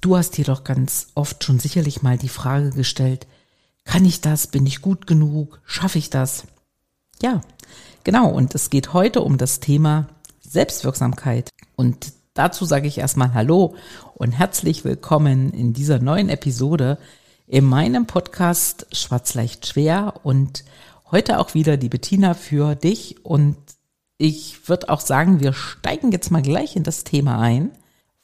Du hast dir doch ganz oft schon sicherlich mal die Frage gestellt, kann ich das? Bin ich gut genug? Schaffe ich das? Ja, genau. Und es geht heute um das Thema Selbstwirksamkeit. Und dazu sage ich erstmal Hallo und herzlich willkommen in dieser neuen Episode in meinem Podcast Schwarz leicht schwer und heute auch wieder die Bettina für dich und ich würde auch sagen, wir steigen jetzt mal gleich in das Thema ein,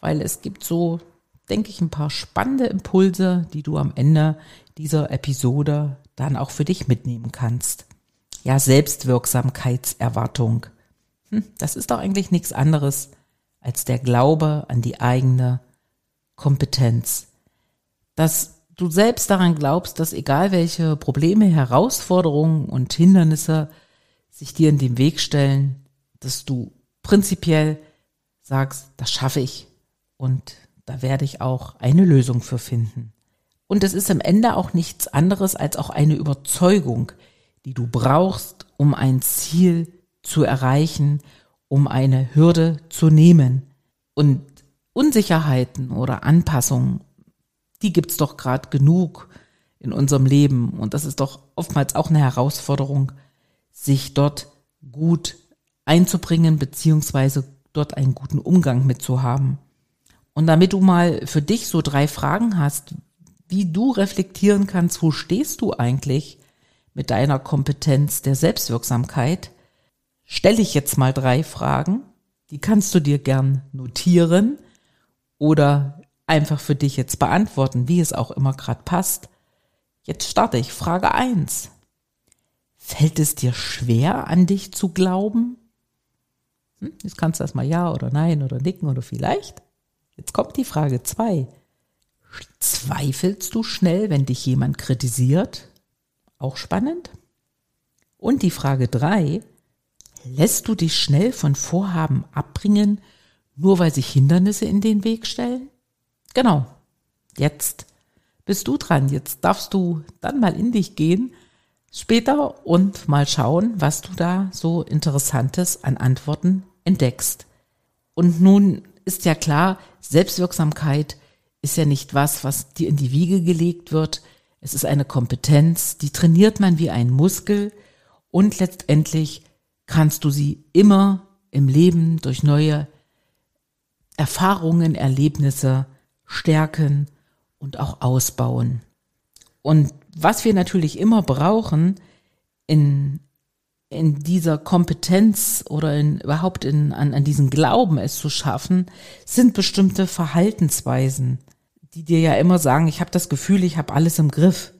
weil es gibt so denke ich, ein paar spannende Impulse, die du am Ende dieser Episode dann auch für dich mitnehmen kannst. Ja, Selbstwirksamkeitserwartung. Hm, das ist doch eigentlich nichts anderes als der Glaube an die eigene Kompetenz. Dass du selbst daran glaubst, dass egal welche Probleme, Herausforderungen und Hindernisse sich dir in den Weg stellen, dass du prinzipiell sagst, das schaffe ich und da werde ich auch eine Lösung für finden. Und es ist am Ende auch nichts anderes als auch eine Überzeugung, die du brauchst, um ein Ziel zu erreichen, um eine Hürde zu nehmen. Und Unsicherheiten oder Anpassungen, die gibt's doch gerade genug in unserem Leben. Und das ist doch oftmals auch eine Herausforderung, sich dort gut einzubringen, beziehungsweise dort einen guten Umgang mit zu haben. Und damit du mal für dich so drei Fragen hast, wie du reflektieren kannst, wo stehst du eigentlich mit deiner Kompetenz der Selbstwirksamkeit, stelle ich jetzt mal drei Fragen. Die kannst du dir gern notieren oder einfach für dich jetzt beantworten, wie es auch immer gerade passt. Jetzt starte ich. Frage eins: Fällt es dir schwer, an dich zu glauben? Hm, jetzt kannst du erstmal ja oder nein oder nicken oder vielleicht. Jetzt kommt die Frage zwei. Zweifelst du schnell, wenn dich jemand kritisiert? Auch spannend. Und die Frage drei. Lässt du dich schnell von Vorhaben abbringen, nur weil sich Hindernisse in den Weg stellen? Genau. Jetzt bist du dran. Jetzt darfst du dann mal in dich gehen später und mal schauen, was du da so Interessantes an Antworten entdeckst. Und nun ist ja klar, Selbstwirksamkeit ist ja nicht was, was dir in die Wiege gelegt wird. Es ist eine Kompetenz, die trainiert man wie ein Muskel und letztendlich kannst du sie immer im Leben durch neue Erfahrungen, Erlebnisse stärken und auch ausbauen. Und was wir natürlich immer brauchen in in dieser Kompetenz oder in, überhaupt in, an, an diesen Glauben es zu schaffen, sind bestimmte Verhaltensweisen, die dir ja immer sagen, ich habe das Gefühl, ich habe alles im Griff.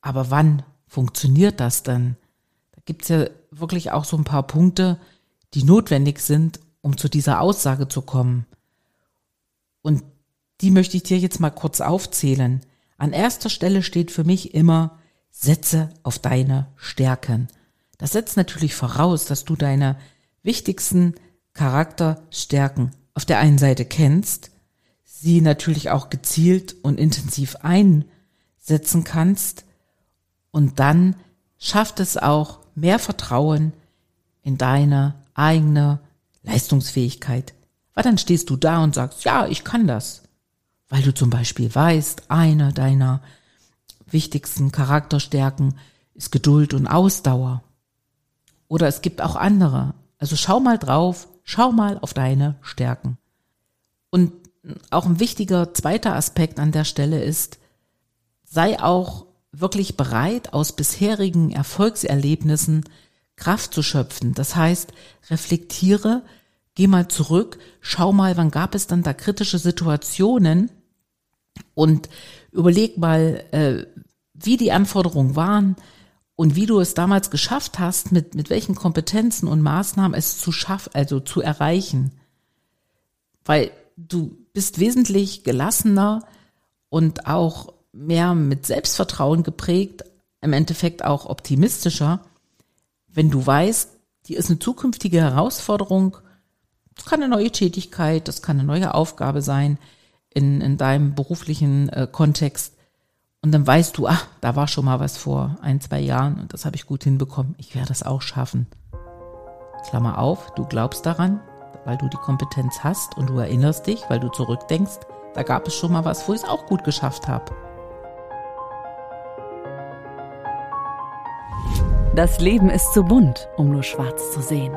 Aber wann funktioniert das denn? Da gibt's ja wirklich auch so ein paar Punkte, die notwendig sind, um zu dieser Aussage zu kommen. Und die möchte ich dir jetzt mal kurz aufzählen. An erster Stelle steht für mich immer, setze auf deine Stärken. Das setzt natürlich voraus, dass du deine wichtigsten Charakterstärken auf der einen Seite kennst, sie natürlich auch gezielt und intensiv einsetzen kannst und dann schafft es auch mehr Vertrauen in deine eigene Leistungsfähigkeit. Weil dann stehst du da und sagst, ja, ich kann das. Weil du zum Beispiel weißt, eine deiner wichtigsten Charakterstärken ist Geduld und Ausdauer. Oder es gibt auch andere. Also schau mal drauf, schau mal auf deine Stärken. Und auch ein wichtiger zweiter Aspekt an der Stelle ist, sei auch wirklich bereit, aus bisherigen Erfolgserlebnissen Kraft zu schöpfen. Das heißt, reflektiere, geh mal zurück, schau mal, wann gab es dann da kritische Situationen und überleg mal, äh, wie die Anforderungen waren, und wie du es damals geschafft hast, mit, mit welchen Kompetenzen und Maßnahmen es zu schaffen, also zu erreichen. Weil du bist wesentlich gelassener und auch mehr mit Selbstvertrauen geprägt, im Endeffekt auch optimistischer, wenn du weißt, die ist eine zukünftige Herausforderung, das kann eine neue Tätigkeit, das kann eine neue Aufgabe sein in, in deinem beruflichen äh, Kontext. Und dann weißt du, ah, da war schon mal was vor ein, zwei Jahren und das habe ich gut hinbekommen. Ich werde das auch schaffen. Klammer auf, du glaubst daran, weil du die Kompetenz hast und du erinnerst dich, weil du zurückdenkst, da gab es schon mal was, wo ich es auch gut geschafft habe. Das Leben ist zu bunt, um nur schwarz zu sehen.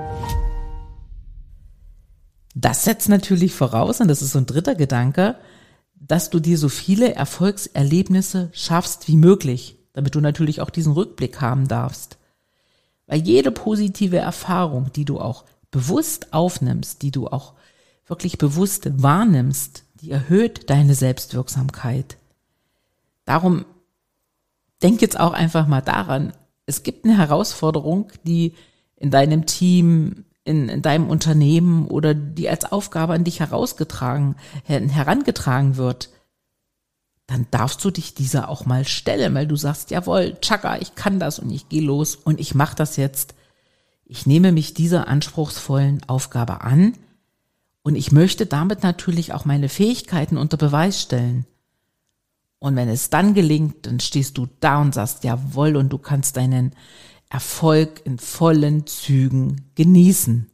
Das setzt natürlich voraus, und das ist so ein dritter Gedanke, dass du dir so viele Erfolgserlebnisse schaffst wie möglich, damit du natürlich auch diesen Rückblick haben darfst. Weil jede positive Erfahrung, die du auch bewusst aufnimmst, die du auch wirklich bewusst wahrnimmst, die erhöht deine Selbstwirksamkeit. Darum denk jetzt auch einfach mal daran, es gibt eine Herausforderung, die in deinem Team, in, in deinem Unternehmen oder die als Aufgabe an dich herausgetragen, herangetragen wird, dann darfst du dich dieser auch mal stellen, weil du sagst, jawohl, Chaka, ich kann das und ich gehe los und ich mache das jetzt. Ich nehme mich dieser anspruchsvollen Aufgabe an und ich möchte damit natürlich auch meine Fähigkeiten unter Beweis stellen. Und wenn es dann gelingt, dann stehst du da und sagst, jawohl, und du kannst deinen Erfolg in vollen Zügen genießen.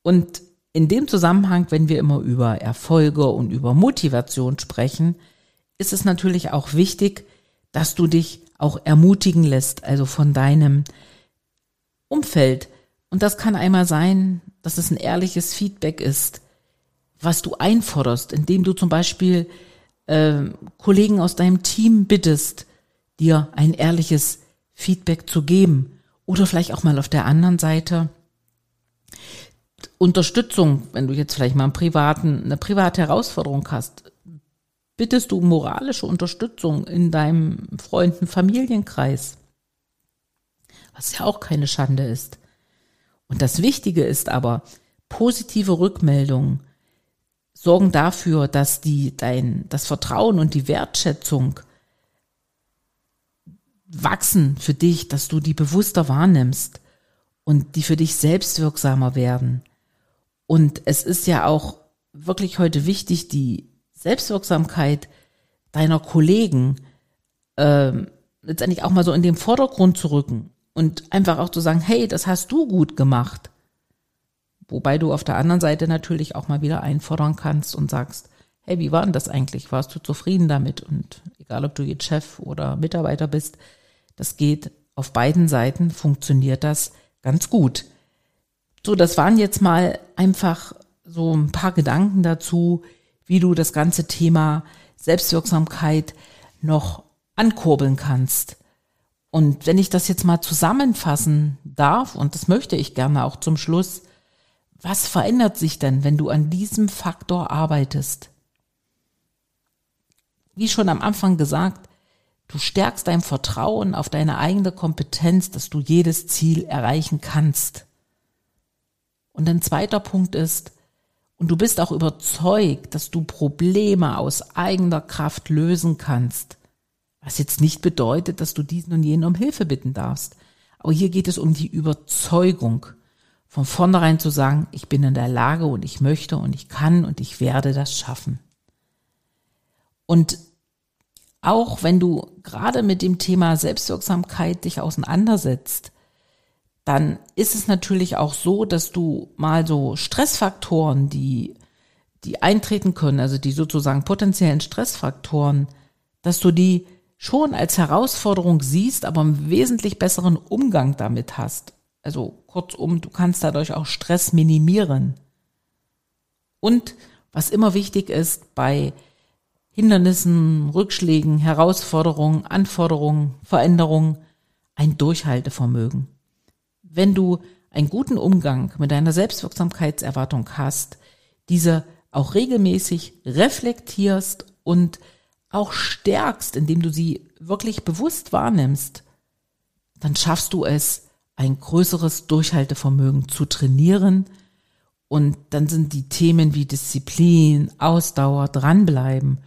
Und in dem Zusammenhang, wenn wir immer über Erfolge und über Motivation sprechen, ist es natürlich auch wichtig, dass du dich auch ermutigen lässt, also von deinem Umfeld. Und das kann einmal sein, dass es ein ehrliches Feedback ist, was du einforderst, indem du zum Beispiel äh, Kollegen aus deinem Team bittest, dir ein ehrliches Feedback zu geben. Oder vielleicht auch mal auf der anderen Seite Unterstützung, wenn du jetzt vielleicht mal einen privaten, eine private Herausforderung hast, bittest du moralische Unterstützung in deinem Freunden, Familienkreis. Was ja auch keine Schande ist. Und das Wichtige ist aber, positive Rückmeldungen sorgen dafür, dass die, dein, das Vertrauen und die Wertschätzung wachsen für dich, dass du die bewusster wahrnimmst und die für dich selbstwirksamer werden. Und es ist ja auch wirklich heute wichtig, die Selbstwirksamkeit deiner Kollegen äh, letztendlich auch mal so in den Vordergrund zu rücken und einfach auch zu sagen, hey, das hast du gut gemacht. Wobei du auf der anderen Seite natürlich auch mal wieder einfordern kannst und sagst, hey, wie war denn das eigentlich? Warst du zufrieden damit? Und egal, ob du jetzt Chef oder Mitarbeiter bist, das geht auf beiden Seiten, funktioniert das ganz gut. So, das waren jetzt mal einfach so ein paar Gedanken dazu, wie du das ganze Thema Selbstwirksamkeit noch ankurbeln kannst. Und wenn ich das jetzt mal zusammenfassen darf, und das möchte ich gerne auch zum Schluss, was verändert sich denn, wenn du an diesem Faktor arbeitest? Wie schon am Anfang gesagt, du stärkst dein Vertrauen auf deine eigene Kompetenz, dass du jedes Ziel erreichen kannst. Und ein zweiter Punkt ist, und du bist auch überzeugt, dass du Probleme aus eigener Kraft lösen kannst. Was jetzt nicht bedeutet, dass du diesen und jenen um Hilfe bitten darfst. Aber hier geht es um die Überzeugung, von vornherein zu sagen, ich bin in der Lage und ich möchte und ich kann und ich werde das schaffen. Und auch wenn du gerade mit dem Thema Selbstwirksamkeit dich auseinandersetzt, dann ist es natürlich auch so, dass du mal so Stressfaktoren, die, die eintreten können, also die sozusagen potenziellen Stressfaktoren, dass du die schon als Herausforderung siehst, aber einen wesentlich besseren Umgang damit hast. Also kurzum, du kannst dadurch auch Stress minimieren. Und was immer wichtig ist bei Hindernissen, Rückschlägen, Herausforderungen, Anforderungen, Veränderungen, ein Durchhaltevermögen. Wenn du einen guten Umgang mit deiner Selbstwirksamkeitserwartung hast, diese auch regelmäßig reflektierst und auch stärkst, indem du sie wirklich bewusst wahrnimmst, dann schaffst du es, ein größeres Durchhaltevermögen zu trainieren Und dann sind die Themen wie Disziplin, Ausdauer, dranbleiben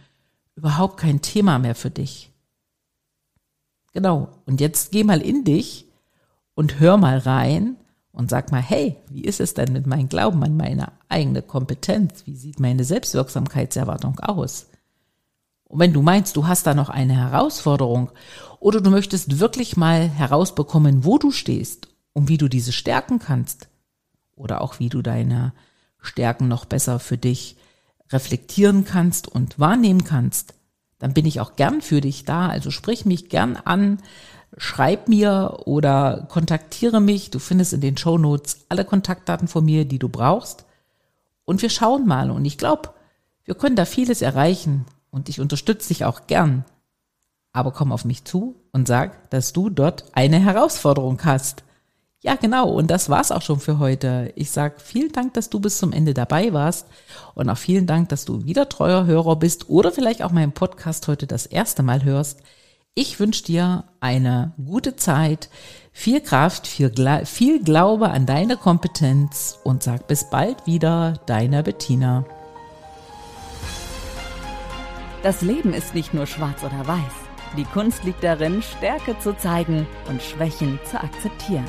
überhaupt kein Thema mehr für dich. Genau. Und jetzt geh mal in dich und hör mal rein und sag mal, hey, wie ist es denn mit meinem Glauben an meine eigene Kompetenz? Wie sieht meine Selbstwirksamkeitserwartung aus? Und wenn du meinst, du hast da noch eine Herausforderung oder du möchtest wirklich mal herausbekommen, wo du stehst und wie du diese stärken kannst oder auch wie du deine Stärken noch besser für dich reflektieren kannst und wahrnehmen kannst, dann bin ich auch gern für dich da. Also sprich mich gern an, schreib mir oder kontaktiere mich. Du findest in den Show Notes alle Kontaktdaten von mir, die du brauchst. Und wir schauen mal. Und ich glaube, wir können da vieles erreichen. Und ich unterstütze dich auch gern. Aber komm auf mich zu und sag, dass du dort eine Herausforderung hast. Ja, genau. Und das war's auch schon für heute. Ich sag vielen Dank, dass du bis zum Ende dabei warst. Und auch vielen Dank, dass du wieder treuer Hörer bist oder vielleicht auch meinen Podcast heute das erste Mal hörst. Ich wünsche dir eine gute Zeit, viel Kraft, viel, viel Glaube an deine Kompetenz und sag bis bald wieder, deiner Bettina. Das Leben ist nicht nur schwarz oder weiß. Die Kunst liegt darin, Stärke zu zeigen und Schwächen zu akzeptieren.